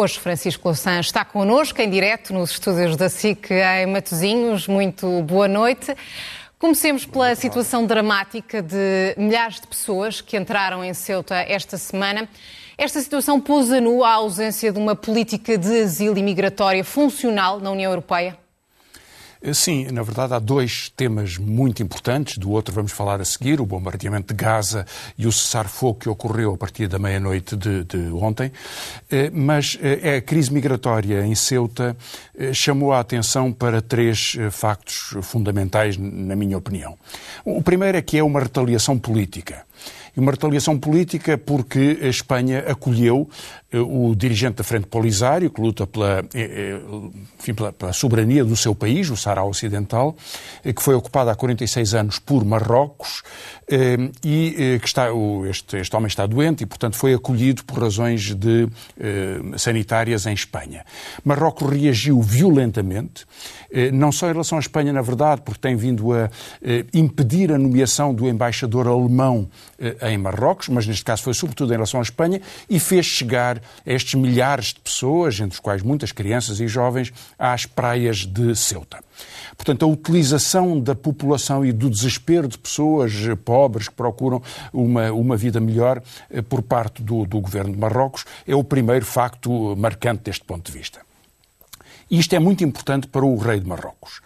Hoje, Francisco Louçã está connosco em direto nos estúdios da SIC em Matosinhos. Muito boa noite. Comecemos pela situação dramática de milhares de pessoas que entraram em Ceuta esta semana. Esta situação pôs a nu a ausência de uma política de asilo imigratória funcional na União Europeia? Eh, sim, na verdade há dois temas muito importantes. Do outro vamos falar a seguir, o bombardeamento de Gaza e o cessar-fogo que ocorreu a partir da meia-noite de, de, ontem. Eh, mas eh, a crise migratória em Ceuta chamou a atenção para três factos fundamentais, na minha opinião. O primeiro é que é uma retaliação política uma retaliação política porque a Espanha acolheu eh, o dirigente da Frente Polisário, que luta pela, eh, eh, enfim, pela, pela, soberania do seu país, o Sahara Ocidental, que foi ocupado há 46 anos por Marrocos e que está, este, este homem está doente e, portanto, foi acolhido por razões de, sanitárias em Espanha. Marrocos reagiu violentamente, não só em relação à Espanha, na verdade, porque tem vindo a impedir a nomeação do embaixador alemão em Marrocos, mas neste caso foi sobretudo em relação à Espanha, e fez chegar estes milhares de pessoas, entre os quais muitas crianças e jovens, às praias de Ceuta. Portanto, a utilização da população e do desespero de pessoas pobres que procuram uma, uma vida melhor eh, por parte do, do governo de Marrocos é o primeiro facto marcante deste ponto de vista. E isto é muito importante para o rei de Marrocos,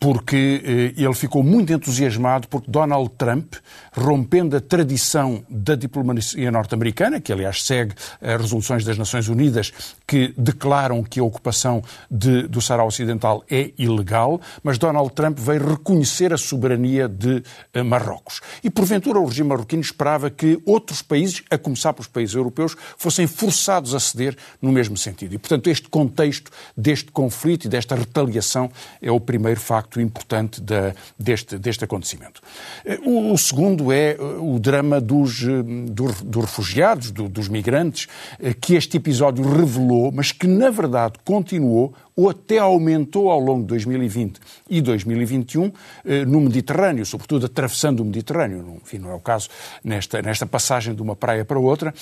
porque eh, ele ficou muito entusiasmado porque Donald Trump, rompendo a tradição da diplomacia norte-americana, que aliás segue as resoluções das Nações Unidas que declaram que a ocupação de, do Sahara Ocidental é ilegal, mas Donald Trump veio reconhecer a soberania de eh, Marrocos. E porventura o regime marroquino esperava que outros países, a começar pelos países europeus, fossem forçados a ceder no mesmo sentido. E portanto este contexto deste conflito e desta retaliação é o primeiro facto importante da, deste, deste acontecimento. Eh, o, o, segundo é eh, o drama dos, eh, dos, dos refugiados, do, dos migrantes, que este episódio revelou, mas que na verdade continuou ou até aumentou ao longo de 2020 e 2021 no Mediterrâneo, sobretudo atravessando o Mediterrâneo. Enfim, não é o caso nesta, nesta passagem de uma praia para outra,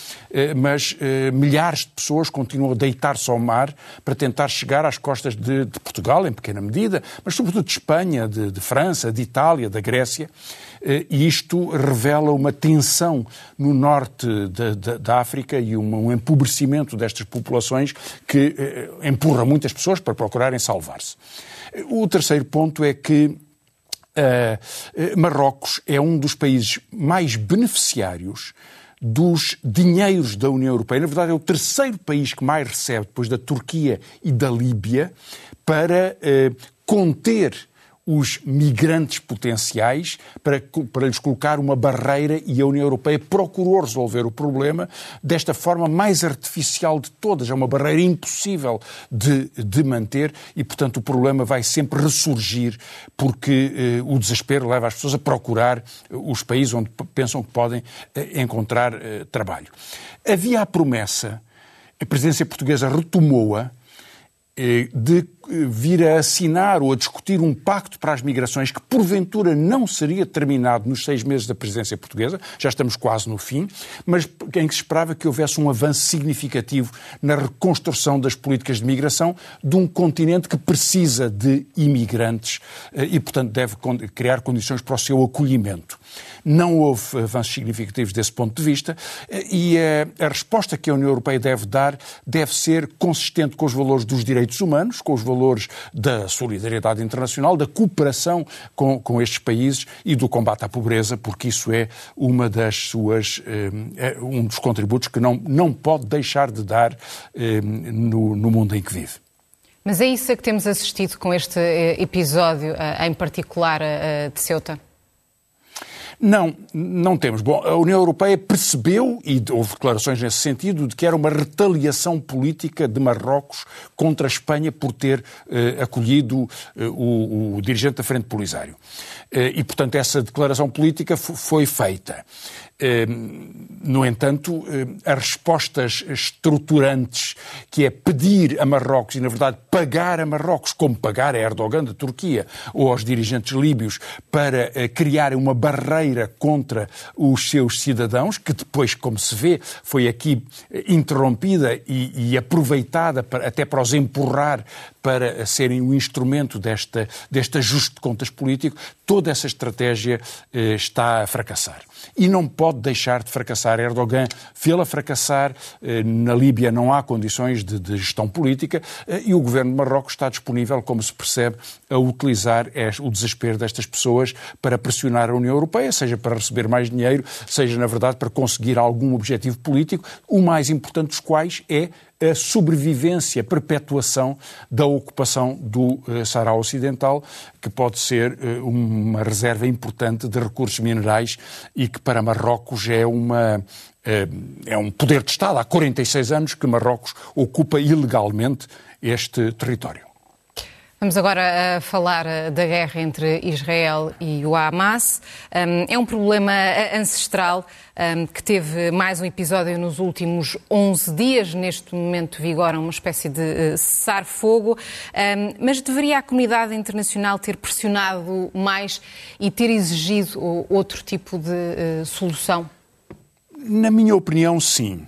mas milhares de pessoas continuam a deitar-se ao mar para tentar chegar às costas de, de, Portugal, em pequena medida, mas sobretudo de Espanha, de, de França, de Itália, da Grécia. Eh, e isto revela uma tensão no norte da, da África e um, um, empobrecimento destas populações que eh, empurra muitas pessoas para procurarem salvar-se. O terceiro ponto é que uh, Marrocos é um dos países mais beneficiários dos dinheiros da União Europeia. Na verdade, é o terceiro país que mais recebe, depois da Turquia e da Líbia, para eh, conter os migrantes potenciais para, para lhes colocar uma barreira e a União Europeia procurou resolver o problema desta forma mais artificial de todas. É uma barreira impossível de, de manter e, portanto, o problema vai sempre ressurgir porque eh, o desespero leva as pessoas a procurar os países onde pensam que podem eh, encontrar eh, trabalho. Havia a promessa, a presidência portuguesa retomou-a, eh, de eh, vir a assinar ou a discutir um pacto para as migrações que, porventura, não seria terminado nos seis meses da presidência portuguesa, já estamos quase no fim, mas em que se esperava que houvesse um avanço significativo na reconstrução das políticas de migração de um continente que precisa de imigrantes eh, e, portanto, deve criar condições para o seu acolhimento. Não houve avanços significativos desse ponto de vista e a resposta que a União Europeia deve dar deve ser consistente com os valores dos direitos humanos, com os valores da solidariedade internacional, da cooperação com, com estes países e do combate à pobreza, porque isso é uma das suas, eh, é um dos contributos que não, não pode deixar de dar eh, no, no mundo em que vive. Mas é isso a que temos assistido com este eh, episódio, em particular de Ceuta? Não, não temos. Bom, a União Europeia percebeu, e houve declarações nesse sentido, de que era uma retaliação política de Marrocos contra a Espanha por ter eh, acolhido eh, o, o, dirigente da Frente Polisário. Eh, e, portanto, essa declaração política foi feita. Ehm, no entanto, as respostas estruturantes, que é pedir a Marrocos e, na verdade, pagar a Marrocos, como pagar a Erdogan da Turquia ou aos dirigentes líbios, para criarem uma barreira contra os seus cidadãos, que depois, como se vê, foi aqui interrompida e, e aproveitada para, até para os empurrar para serem um instrumento desta, deste ajuste de contas político, toda essa estratégia eh, está a fracassar. E não pode deixar de fracassar. Erdogan fê-la fracassar, eh, na Líbia não há condições de, de gestão política eh, e o governo de Marrocos está disponível, como se percebe, a utilizar o desespero destas pessoas para pressionar a União Europeia, seja para receber mais dinheiro, seja, na verdade, para conseguir algum objetivo político, o mais importante dos quais é a sobrevivência, a perpetuação da ocupação do uh, Saara Ocidental, que pode ser uh, uma reserva importante de recursos minerais e que para Marrocos é uma uh, é um poder de Estado. Há 46 anos que Marrocos ocupa ilegalmente este território. Vamos agora a falar eh, da guerra entre Israel e o Hamas. É um problema eh, ancestral que teve mais um episódio nos últimos 11 dias. Neste momento vigora uma espécie de eh, cessar-fogo. Mas deveria a comunidade internacional ter pressionado mais e ter exigido outro tipo de solução? Na minha opinião, sim.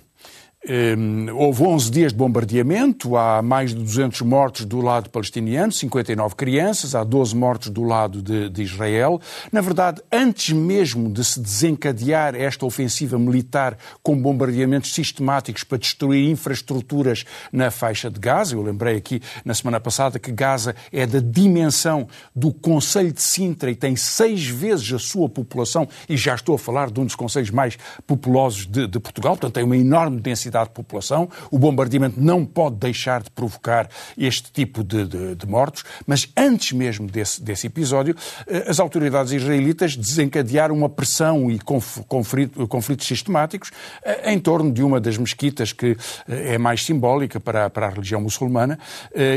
Um, houve 11 dias de bombardeamento, há mais de 200 mortos do lado palestiniano, 59 crianças, há 12 mortos do lado de, de, Israel. Na verdade, antes mesmo de se desencadear esta ofensiva militar com bombardeamentos sistemáticos para destruir infraestruturas na faixa de Gaza, eu lembrei aqui na semana passada que Gaza é da dimensão do Conselho de Sintra e tem seis vezes a sua população, e já estou a falar de um dos conselhos mais populosos de, de Portugal, portanto tem uma enorme densidade densidade de população. O bombardeamento não pode deixar de provocar este tipo de, de, de mortos, mas antes mesmo desse, desse, episódio, eh, as autoridades israelitas desencadearam uma pressão e conflito, conflitos sistemáticos eh, em torno de uma das mesquitas que eh, é mais simbólica para, para a religião muçulmana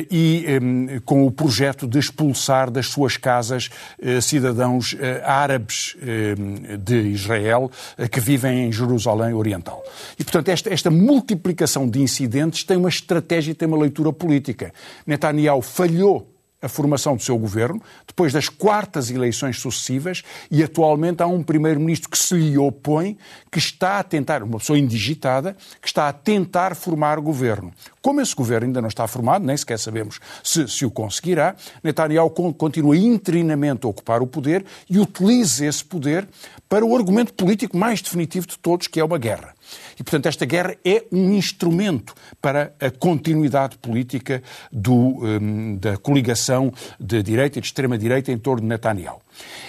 e com o projeto de expulsar das suas casas cidadãos árabes de Israel que vivem em Jerusalém Oriental. E, portanto, esta, esta multiplicação de incidentes tem uma estratégia e tem uma leitura política. Netanyahu falhou a formação do seu governo, depois das quartas eleições sucessivas, e atualmente há um primeiro-ministro que se lhe opõe, que está a tentar, uma pessoa indigitada, que está a tentar formar governo. Como esse governo ainda não está formado, nem sequer sabemos se, se o conseguirá, Netanyahu continua interinamente a ocupar o poder e utiliza esse poder para o argumento político mais definitivo de todos, que é uma guerra. E, portanto, esta guerra é um instrumento para a continuidade política do, um, da coligação de direita e de extrema-direita em torno de Netanyahu.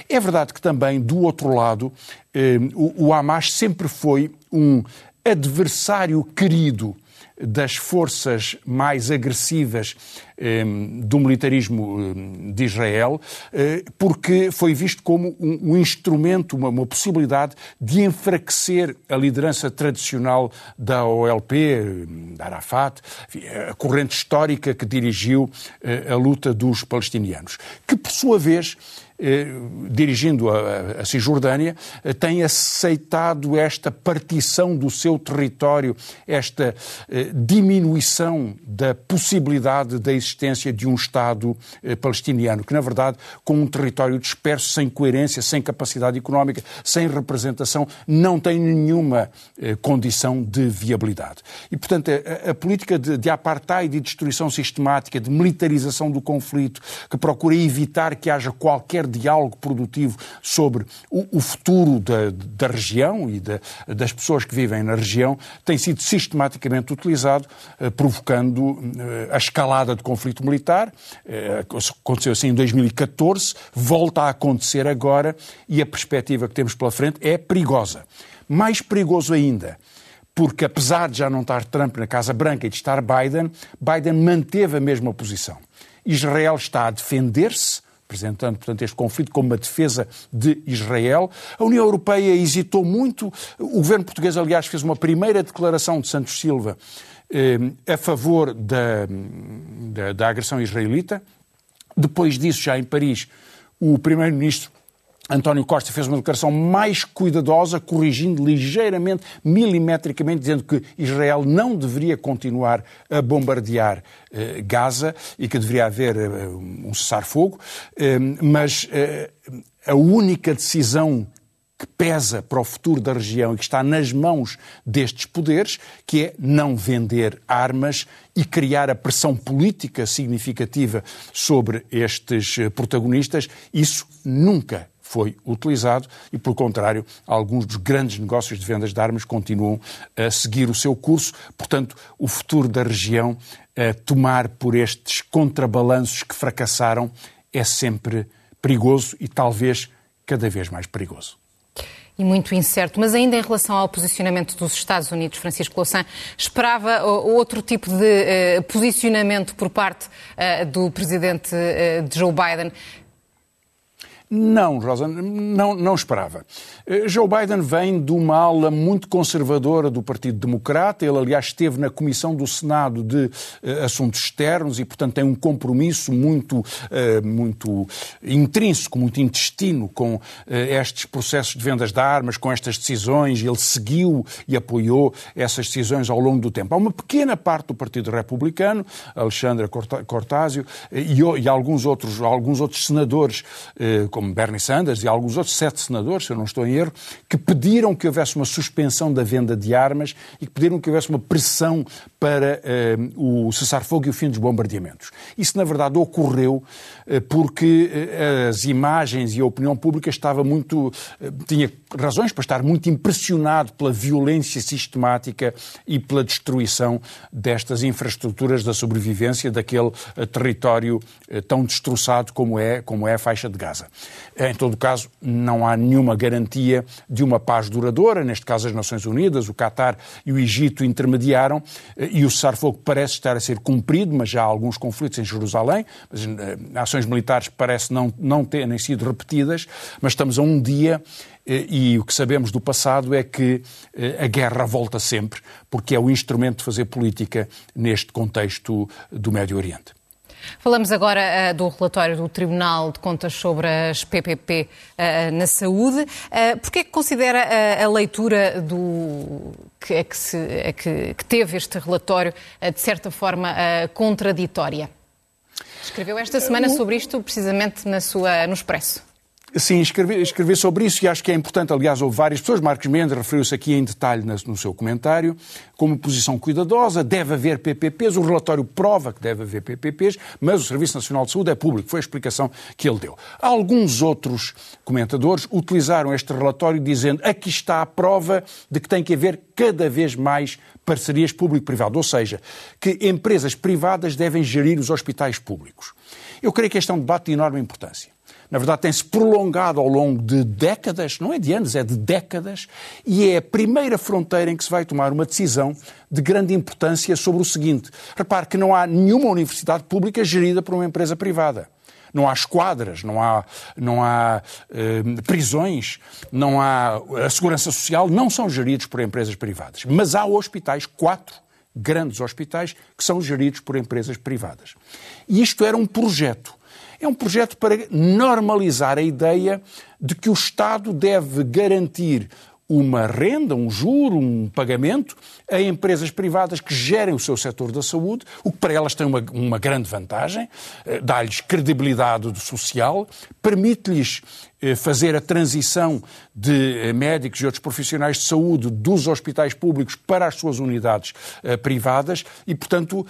É verdade que também, do outro lado, um, o, o Hamas sempre foi um adversário querido das forças mais agressivas eh, do militarismo eh, de Israel, eh, porque foi visto como um, um instrumento, uma, possibilidade de enfraquecer a liderança tradicional da OLP, eh, da Arafat, a corrente histórica que dirigiu eh, a luta dos palestinianos, que por sua vez dirigindo a, a Cisjordânia, eh, tem aceitado esta partição do seu território, esta eh, diminuição da possibilidade da existência de um Estado palestiniano, que, na verdade, com um território disperso, sem coerência, sem capacidade económica, sem representação, não tem nenhuma condição de viabilidade. E, portanto, a, a política de, de apartheid e de destruição sistemática, de militarização do conflito, que procura evitar que haja qualquer qualquer diálogo produtivo sobre o, o futuro da, da, região e da, das pessoas que vivem na região tem sido sistematicamente utilizado, eh, provocando eh, a escalada de conflito militar. Eh, aconteceu assim em 2014, volta a acontecer agora e a perspectiva que temos pela frente é perigosa. Mais perigoso ainda porque apesar de já não estar Trump na Casa Branca e de estar Biden, Biden manteve a mesma posição. Israel está a defender-se apresentando, portanto, este conflito como uma defesa de Israel. A União Europeia hesitou muito. O governo português, aliás, fez uma primeira declaração de Santos Silva eh, a favor da, da, da agressão israelita. Depois disso, já em Paris, o primeiro-ministro António Costa fez uma declaração mais cuidadosa, corrigindo ligeiramente, milimetricamente, dizendo que Israel não deveria continuar a bombardear eh, Gaza e que deveria haver eh, um cessar-fogo, eh, mas a única decisão que pesa para o futuro da região e que está nas mãos destes poderes, que é não vender armas e criar a pressão política significativa sobre estes protagonistas, isso nunca foi utilizado e, pelo contrário, alguns dos grandes negócios de vendas de armas continuam a seguir o seu curso. Portanto, o futuro da região a tomar por estes contrabalanços que fracassaram é sempre perigoso e talvez cada vez mais perigoso e muito incerto. Mas ainda em relação ao posicionamento dos Estados Unidos, Francisco Louçã, esperava outro tipo de uh, posicionamento por parte uh, do presidente uh, Joe Biden. Não, Rosa, não, não esperava. Eh, Joe Biden vem de uma ala muito conservadora do Partido Democrata. Ele, aliás, esteve na Comissão do Senado de uh, Assuntos Externos e, portanto, tem um compromisso muito, uh, muito intrínseco, muito intestino com uh, estes processos de vendas de armas, com estas decisões. Ele seguiu e apoiou essas decisões ao longo do tempo. Há uma pequena parte do Partido Republicano, Alexandra Cortázio e, e alguns, outros, alguns outros senadores como Bernie Sanders e alguns outros sete senadores, se eu não estou em erro, que pediram que houvesse uma suspensão da venda de armas e que pediram que houvesse uma pressão para uh, o cessar-fogo e o fim dos bombardeamentos. Isso, na verdade, ocorreu uh, porque uh, as imagens e a opinião pública estava muito. tinha razões para estar muito impressionado pela violência sistemática e pela destruição destas infraestruturas da sobrevivência daquele território tão destroçado como é, como é a faixa de Gaza. Em todo caso, não há nenhuma garantia de uma paz duradoura. Neste caso, as Nações Unidas, o Qatar e o Egito intermediaram eh, e o cessar-fogo parece estar a ser cumprido, mas já há alguns conflitos em Jerusalém. Eh, ações militares parecem não, não terem sido repetidas, mas estamos a um dia eh, e o que sabemos do passado é que a guerra volta sempre, porque é o instrumento de fazer política neste contexto do Médio Oriente. Falamos agora uh, do relatório do Tribunal de Contas sobre as PPP uh, eh, na saúde. Uh, Porquê é que considera a leitura do, que, é que, se, é que, que, teve este relatório de certa forma contraditória? Escreveu esta semana sobre isto precisamente na sua, no Expresso. Sim, escrevi, sobre isso e acho que é importante. Aliás, houve várias pessoas. Marcos Mendes referiu-se aqui em detalhe no seu comentário, como posição cuidadosa. Deve haver PPPs. O relatório prova que deve haver PPPs, mas o Serviço Nacional de Saúde é público. Foi a explicação que ele deu. Alguns outros comentadores utilizaram este relatório dizendo aqui está a prova de que tem que haver cada vez mais parcerias público-privado, ou seja, que empresas privadas devem gerir os hospitais públicos. Eu creio que este é um debate de enorme importância na verdade, tem-se prolongado ao longo de décadas, não é de anos, é de décadas, e é a primeira fronteira em que se vai tomar uma decisão de grande importância sobre o seguinte. Repare que não há nenhuma universidade pública gerida por uma empresa privada. Não há esquadras, não há, não há eh, prisões, não há. A segurança social não são geridos por empresas privadas. Mas há hospitais, quatro grandes hospitais, que são geridos por empresas privadas. E isto era um projeto é um projeto para normalizar a ideia de que o Estado deve garantir uma renda, um juro, um pagamento a empresas privadas que gerem o seu setor da saúde, o que para elas tem uma, uma grande vantagem, eh, dá-lhes credibilidade social, permite-lhes eh, fazer a transição de eh, médicos e outros profissionais de saúde dos hospitais públicos para as suas unidades privadas e, portanto,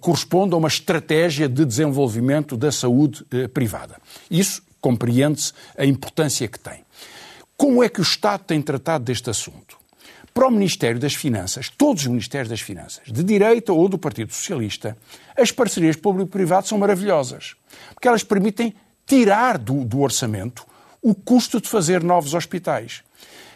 corresponde a uma estratégia de desenvolvimento da saúde privada. Isso compreende-se a importância que tem. Como é que o Estado tem tratado deste assunto? Para o Ministério das Finanças, todos os Ministérios das Finanças, de direita ou do Partido Socialista, as parcerias público-privado são maravilhosas, porque elas permitem tirar do, do orçamento o custo de fazer novos hospitais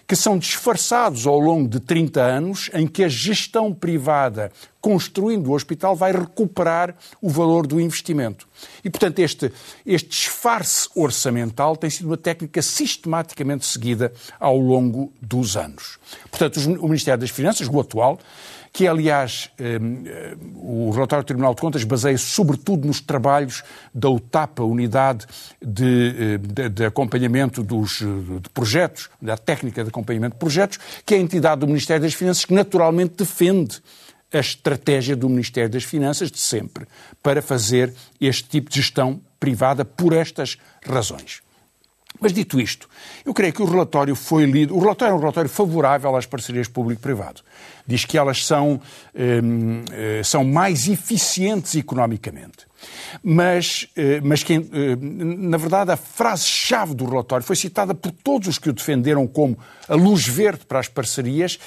que são disfarçados ao longo de 30 anos, em que a gestão privada, construindo o hospital, vai recuperar o valor do investimento. E, portanto, este, este disfarce orçamental tem sido uma técnica sistematicamente seguida ao longo dos anos. Portanto, o Ministério das Finanças, o atual, que aliás hum, o relatório do Tribunal de Contas baseia-se sobretudo nos trabalhos da UTAPA, Unidade de, hum, de, de Acompanhamento dos de Projetos, da Técnica de Acompanhamento de Projetos, que é a entidade do Ministério das Finanças que naturalmente defende a estratégia do Ministério das Finanças de sempre para fazer este tipo de gestão privada por estas razões. Mas dito isto, eu creio que o relatório foi lido. O relatório é um relatório favorável às parcerias público-privado. Diz que elas são, hum, eh, são mais eficientes economicamente. Mas, eh, mas que, eh, na verdade, a frase-chave do relatório foi citada por todos os que o defenderam como a luz verde para as parcerias,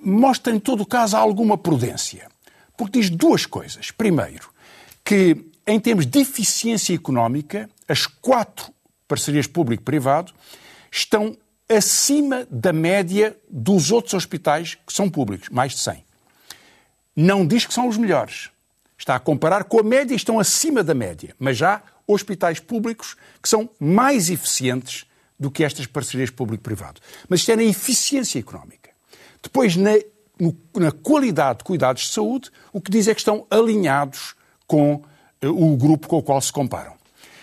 mostra, em todo caso, alguma prudência. Porque diz duas coisas. Primeiro, que em termos de eficiência económica, as quatro parcerias público-privado, estão acima da média dos outros hospitais que são públicos, mais de 100. Não diz que são os melhores. Está a comparar com a média e estão acima da média. Mas há hospitais públicos que são mais eficientes do que estas parcerias público-privado. Mas isto é na eficiência económica. Depois, na, no, na qualidade de cuidados de saúde, o que diz é que estão alinhados com uh, o grupo com o qual se comparam.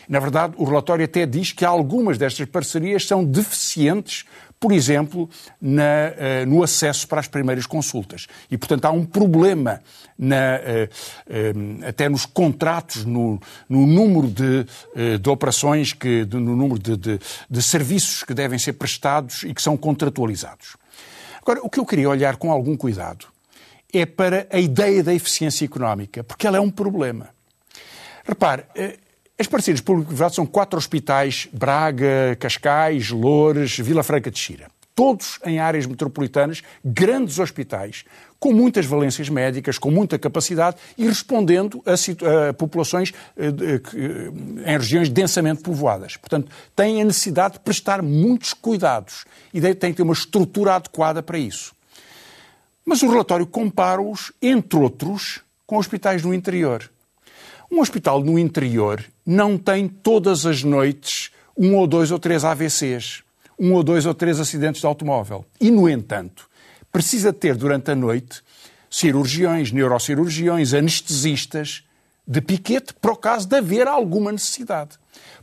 Na verdade, o relatório até diz que algumas destas parcerias são deficientes, por exemplo, na, uh, no acesso para as primeiras consultas. E, portanto, há um problema na, uh, até nos contratos, no, no número de, de operações, que, de, no número de, de, de serviços que devem ser prestados e que são contratualizados. Agora, o que eu queria olhar com algum cuidado é para a ideia da eficiência económica, porque ela é um problema. Repare, as parcerias público-privadas são quatro hospitais: Braga, Cascais, Loures, Vila Franca de Xira. Todos em áreas metropolitanas, grandes hospitais, com muitas valências médicas, com muita capacidade e respondendo a, a populações eh, em regiões densamente povoadas. Portanto, têm a necessidade de prestar muitos cuidados e têm que ter uma estrutura adequada para isso. Mas o relatório compara-os, entre outros, com hospitais no interior. Um hospital no interior não tem todas as noites um ou dois ou três AVCs, um ou dois ou três acidentes de automóvel. E, no entanto, precisa ter durante a noite cirurgiões, neurocirurgiões, anestesistas de piquete para o caso de haver alguma necessidade.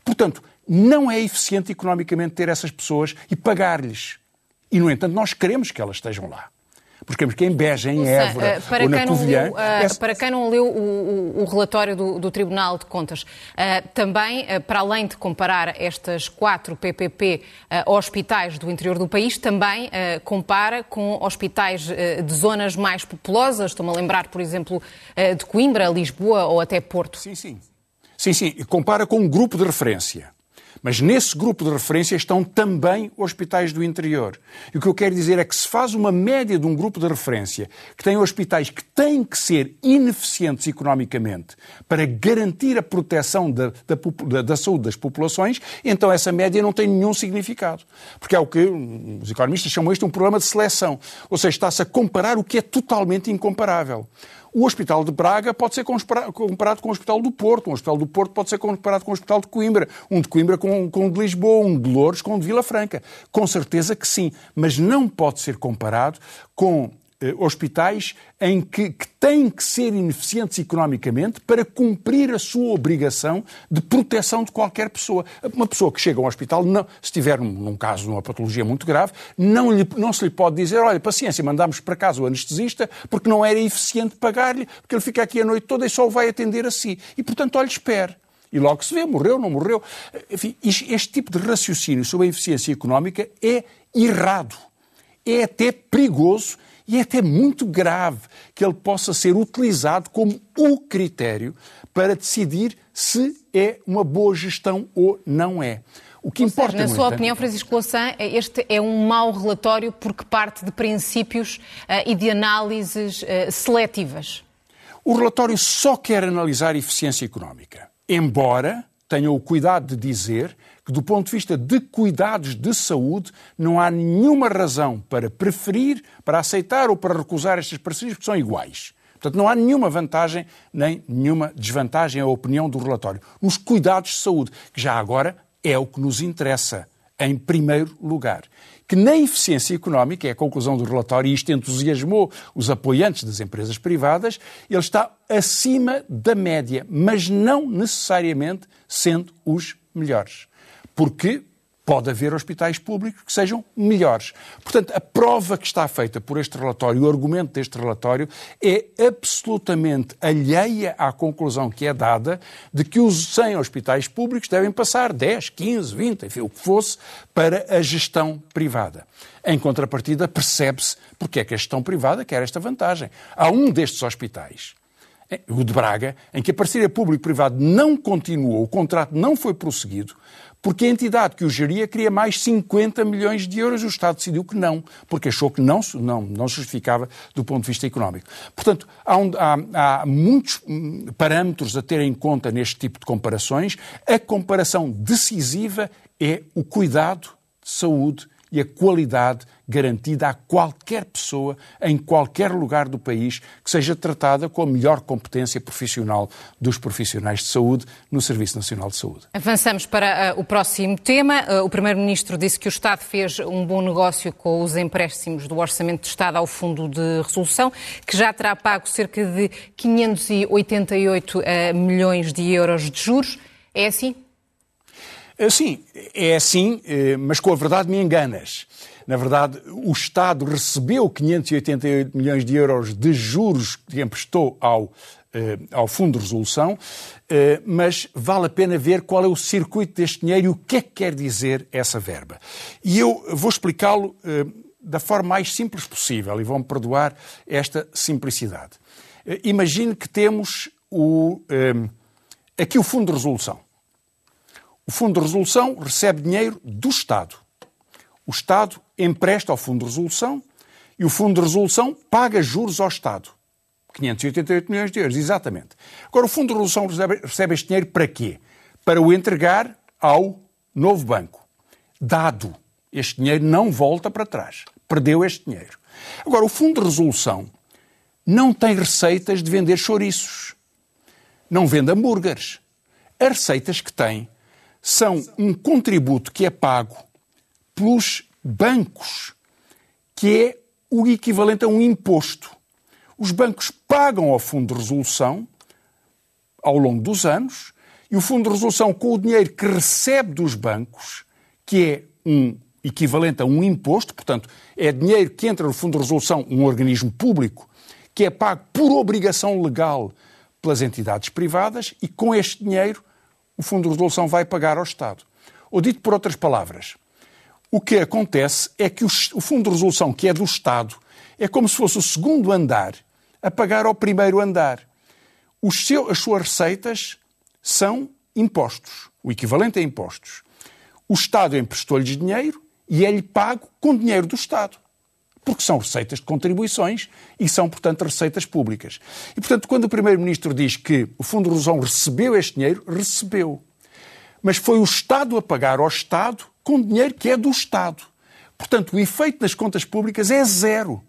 Portanto, não é eficiente economicamente ter essas pessoas e pagar-lhes. E, no entanto, nós queremos que elas estejam lá porque em Beja, em Évora para ou na Covilhã... Leu, uh, é... Para quem não leu o, o, o relatório do, do, Tribunal de Contas, uh, também, uh, para além de comparar estas quatro PPP hospitais do interior do país, também compara com hospitais de zonas mais populosas, estou-me a lembrar, por exemplo, de Coimbra, Lisboa ou até Porto. Sim, sim. Sim, sim. Compara com um grupo de referência. Mas nesse grupo de referência estão também hospitais do interior. E o que eu quero dizer é que se faz uma média de um grupo de referência que tem hospitais que têm que ser ineficientes economicamente para garantir a proteção da, da, da saúde das populações, então essa média não tem nenhum significado. Porque é o que os economistas chamam isto um problema de seleção. Ou seja, está-se a comparar o que é totalmente incomparável. O Hospital de Braga pode ser comparado com o Hospital do Porto, um Hospital do Porto pode ser comparado com o Hospital de Coimbra, um de Coimbra com, com o de Lisboa, um de Louros com o de Vila Franca. Com certeza que sim, mas não pode ser comparado com hospitais em que, que, têm que ser ineficientes economicamente para cumprir a sua obrigação de proteção de qualquer pessoa. Uma pessoa que chega ao hospital, não, se estiver num, num caso, numa patologia muito grave, não, lhe, não se lhe pode dizer, olha, paciência, mandamos para casa o anestesista porque não era eficiente pagar-lhe, porque ele fica aqui a noite toda e só o vai atender a si. E, portanto, olha, espere. E logo se vê, morreu, não morreu. Enfim, este tipo de raciocínio sobre a eficiência económica é errado. É até perigoso e é até muito grave que ele possa ser utilizado como o critério para decidir se é uma boa gestão ou não é. O que ou importa, seja, na sua entanto, opinião, Francisco Louçã, este é um mau relatório porque parte de princípios uh, e de análises uh, seletivas. O relatório só quer analisar eficiência económica, embora tenha o cuidado de dizer que, do ponto de vista de cuidados de saúde, não há nenhuma razão para preferir, para aceitar ou para recusar estas parcerias, porque são iguais. Portanto, não há nenhuma vantagem nem nenhuma desvantagem, é a opinião do relatório. Nos cuidados de saúde, que já agora é o que nos interessa, em primeiro lugar. Que na eficiência económica, é a conclusão do relatório, e isto entusiasmou os apoiantes das empresas privadas, ele está acima da média, mas não necessariamente sendo os melhores porque pode haver hospitais públicos que sejam melhores. Portanto, a prova que está feita por este relatório, o argumento deste relatório, é absolutamente alheia à conclusão que é dada de que os 100 hospitais públicos devem passar 10, 15, 20, enfim, o que fosse, para a gestão privada. Em contrapartida, percebe-se porque é que a gestão privada quer esta vantagem. Há um destes hospitais o de Braga, em que a parceria público-privado não continuou, o contrato não foi prosseguido, porque a entidade que o geria queria mais 50 milhões de euros e o Estado decidiu que não, porque achou que não, não, não justificava do ponto de vista económico. Portanto, há, um, há, há muitos hum, parâmetros a ter em conta neste tipo de comparações. A comparação decisiva é o cuidado de saúde e a qualidade garantida a qualquer pessoa, em qualquer lugar do país, que seja tratada com a melhor competência profissional dos profissionais de saúde no Serviço Nacional de Saúde. Avançamos para uh, o próximo tema. Uh, o Primeiro-Ministro disse que o Estado fez um bom negócio com os empréstimos do Orçamento de Estado ao Fundo de Resolução, que já terá pago cerca de 588 uh, milhões de euros de juros. É assim? Sim, é assim, mas com a verdade me enganas. Na verdade, o Estado recebeu 588 milhões de euros de juros que emprestou ao, eh, ao Fundo de Resolução, eh, mas vale a pena ver qual é o circuito deste dinheiro e o que é que quer dizer essa verba. E eu vou explicá-lo eh, da forma mais simples possível e vão-me perdoar esta simplicidade. Imagine que temos o, aqui o Fundo de Resolução. O Fundo de Resolução recebe dinheiro do Estado. O Estado empresta ao Fundo de Resolução e o Fundo de Resolução paga juros ao Estado. 588 milhões de euros, exatamente. Agora, o Fundo de Resolução recebe, recebe este dinheiro para quê? Para o entregar ao novo banco. Dado. Este dinheiro não volta para trás. Perdeu este dinheiro. Agora, o Fundo de Resolução não tem receitas de vender chouriços. Não vende hambúrgueres. As receitas que tem são um contributo que é pago pelos bancos, que é o equivalente a um imposto. Os bancos pagam ao Fundo de Resolução ao longo dos anos e o Fundo de Resolução, com o dinheiro que recebe dos bancos, que é um equivalente a um imposto, portanto, é dinheiro que entra no Fundo de Resolução, um organismo público, que é pago por obrigação legal pelas entidades privadas e com este dinheiro o Fundo de Resolução vai pagar ao Estado. Ou dito por outras palavras, o que acontece é que o Fundo de Resolução, que é do Estado, é como se fosse o segundo andar a pagar ao primeiro andar. Seu, as suas receitas são impostos, o equivalente a impostos. O Estado emprestou-lhes dinheiro e é-lhe pago com dinheiro do Estado. Porque são receitas de contribuições e são, portanto, receitas públicas. E, portanto, quando o Primeiro-Ministro diz que o Fundo de Resolução recebeu este dinheiro, recebeu. Mas foi o Estado a pagar ao Estado com dinheiro que é do Estado. Portanto, o efeito nas contas públicas é zero.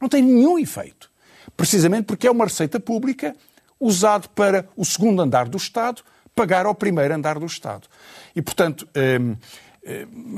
Não tem nenhum efeito. Precisamente porque é uma receita pública usada para o segundo andar do Estado pagar ao primeiro andar do Estado. E, portanto, hum,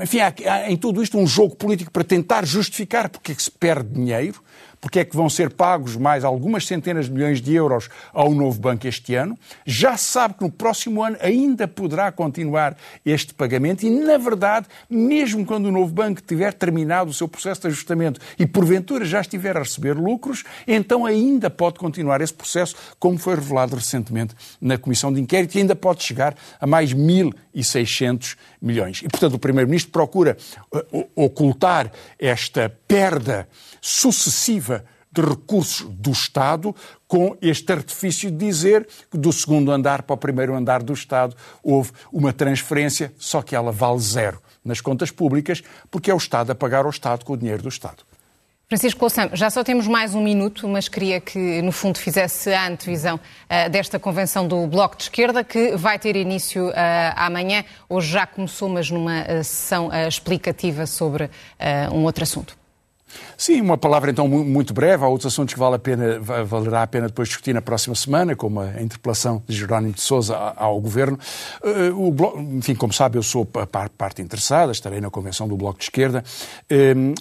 enfim, há, em tudo isto um jogo político para tentar justificar porque é que se perde dinheiro, porque é que vão ser pagos mais algumas centenas de milhões de euros ao novo banco este ano. Já se sabe que no próximo ano ainda poderá continuar este pagamento e, na verdade, mesmo quando o novo banco tiver terminado o seu processo de ajustamento e, porventura, já estiver a receber lucros, então ainda pode continuar esse processo, como foi revelado recentemente na Comissão de Inquérito, e ainda pode chegar a mais 1.600 milhões. E, portanto, o Primeiro-Ministro procura uh, ocultar esta perda sucessiva de recursos do Estado, com este artifício de dizer que do segundo andar para o primeiro andar do Estado houve uma transferência, só que ela vale zero nas contas públicas, porque é o Estado a pagar ao Estado com o dinheiro do Estado. Francisco Louçã, já só temos mais um minuto, mas queria que, no fundo, fizesse a antevisão uh, desta convenção do Bloco de Esquerda, que vai ter início uh, amanhã. Hoje já começou, mas numa uh, sessão explicativa sobre um outro assunto. Sim, uma palavra então muito breve. Há outros assuntos que vale a pena, valerá a pena depois discutir na próxima semana, como a interpelação de Jerónimo de Sousa ao Governo. Eh, o enfim, como sabe, eu sou a parte interessada, estarei na convenção do Bloco de Esquerda.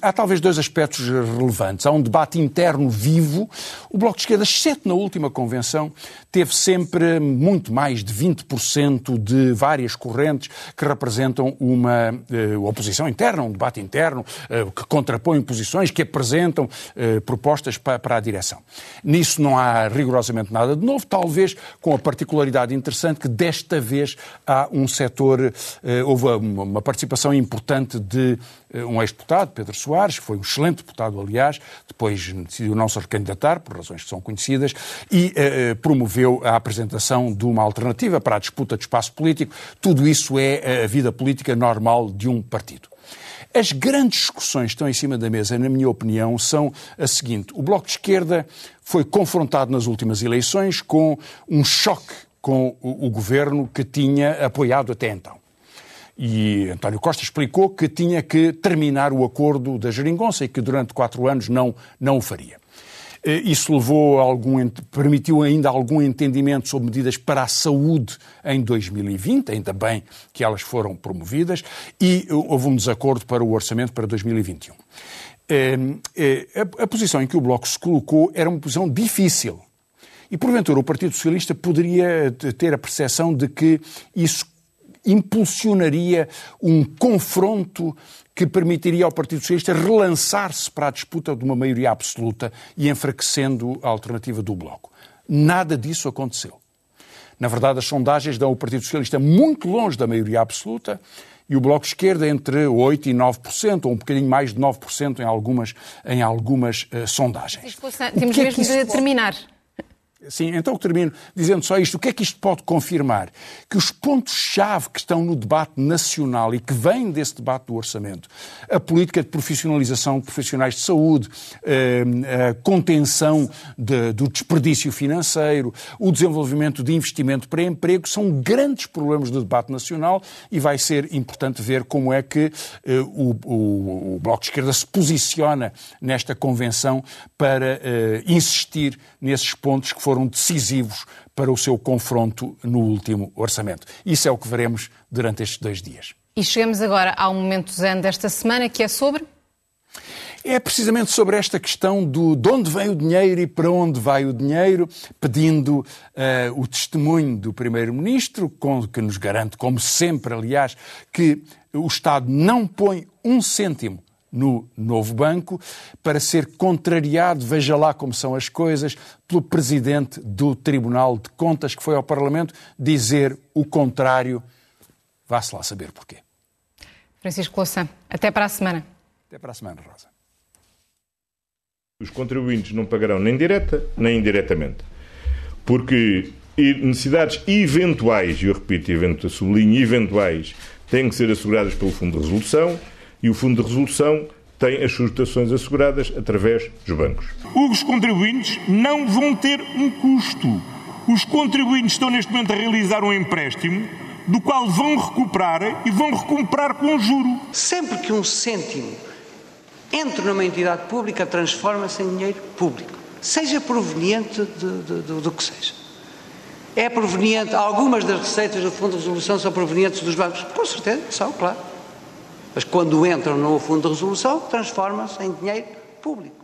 Há talvez dois aspectos relevantes. Há um debate interno vivo. O Bloco de Esquerda, exceto na última convenção, teve sempre muito mais de 20% de várias correntes que representam uma uh, oposição interna, um debate interno, uh, que contrapõe posições, que apresentam uh, propostas para, para, a direção. Nisso não há rigorosamente nada de novo, talvez com a particularidade interessante que desta vez há um setor, houve uma participação importante de um ex-deputado, Pedro Soares, que foi um excelente deputado, aliás, depois decidiu não se recandidatar, por razões que são conhecidas, e promoveu a apresentação de uma alternativa para a disputa de espaço político. Tudo isso é a vida política normal de um partido. As grandes discussões que estão em cima da mesa, na minha opinião, são a seguinte: o Bloco de Esquerda foi confrontado nas últimas eleições com um choque com o, governo que tinha apoiado até então. E António Costa explicou que tinha que terminar o acordo da Geringonça e que durante quatro anos não, não o faria. Eh, isso levou algum, permitiu ainda algum entendimento sobre medidas para a saúde em 2020, ainda bem que elas foram promovidas, e houve um desacordo para o orçamento para 2021. Ehm, eh, a posição em que o Bloco se colocou era uma posição difícil. E, porventura, o Partido Socialista poderia ter a percepção de que isso impulsionaria um confronto que permitiria ao Partido Socialista relançar-se para a disputa de uma maioria absoluta e enfraquecendo a alternativa do Bloco. Nada disso aconteceu. Na verdade, as sondagens dão o Partido Socialista muito longe da maioria absoluta e o Bloco de Esquerda entre 8% e 9%, ou um bocadinho mais de 9% em algumas, em algumas uh, sondagens. Temos é mesmo de terminar. Sim, então termino dizendo só isto. O que é que isto pode confirmar? Que os pontos-chave que estão no debate nacional e que vêm desse debate do orçamento, a política de profissionalização de profissionais de saúde, eh, a contenção de, do desperdício financeiro, o desenvolvimento de investimento para emprego, são grandes problemas do debate nacional e vai ser importante ver como é que eh, o, o, o Bloco de Esquerda se posiciona nesta convenção para eh, insistir nesses pontos que foram foram decisivos para o seu confronto no último orçamento. Isso é o que veremos durante estes dois dias. E chegamos agora ao momento zen desta semana, que é sobre? É precisamente sobre esta questão do de onde vem o dinheiro e para onde vai o dinheiro, pedindo uh, o testemunho do Primeiro-Ministro, que nos garante, como sempre, aliás, que o Estado não põe um cêntimo no novo banco, para ser contrariado, veja lá como são as coisas, pelo presidente do Tribunal de Contas, que foi ao Parlamento dizer o contrário. Vá-se lá saber porquê. Francisco Louçã, até para a semana. Até para a semana, Rosa. Os contribuintes não pagarão nem direta nem indiretamente. Porque necessidades eventuais, e eu repito, evento, sublinho, eventuais, têm que ser asseguradas pelo Fundo de Resolução e o Fundo de Resolução tem as suas dotações asseguradas através dos bancos. Os contribuintes não vão ter um custo. Os contribuintes estão neste momento a realizar um empréstimo do qual vão recuperar e vão recuperar com juro. Sempre que um cêntimo entra numa entidade pública, transforma-se em dinheiro público, seja proveniente de, de, de, do que seja. É proveniente, algumas das receitas do Fundo de Resolução são provenientes dos bancos, com certeza, são, claro. Mas quando entram no fundo de resolução, transforma-se em dinheiro público.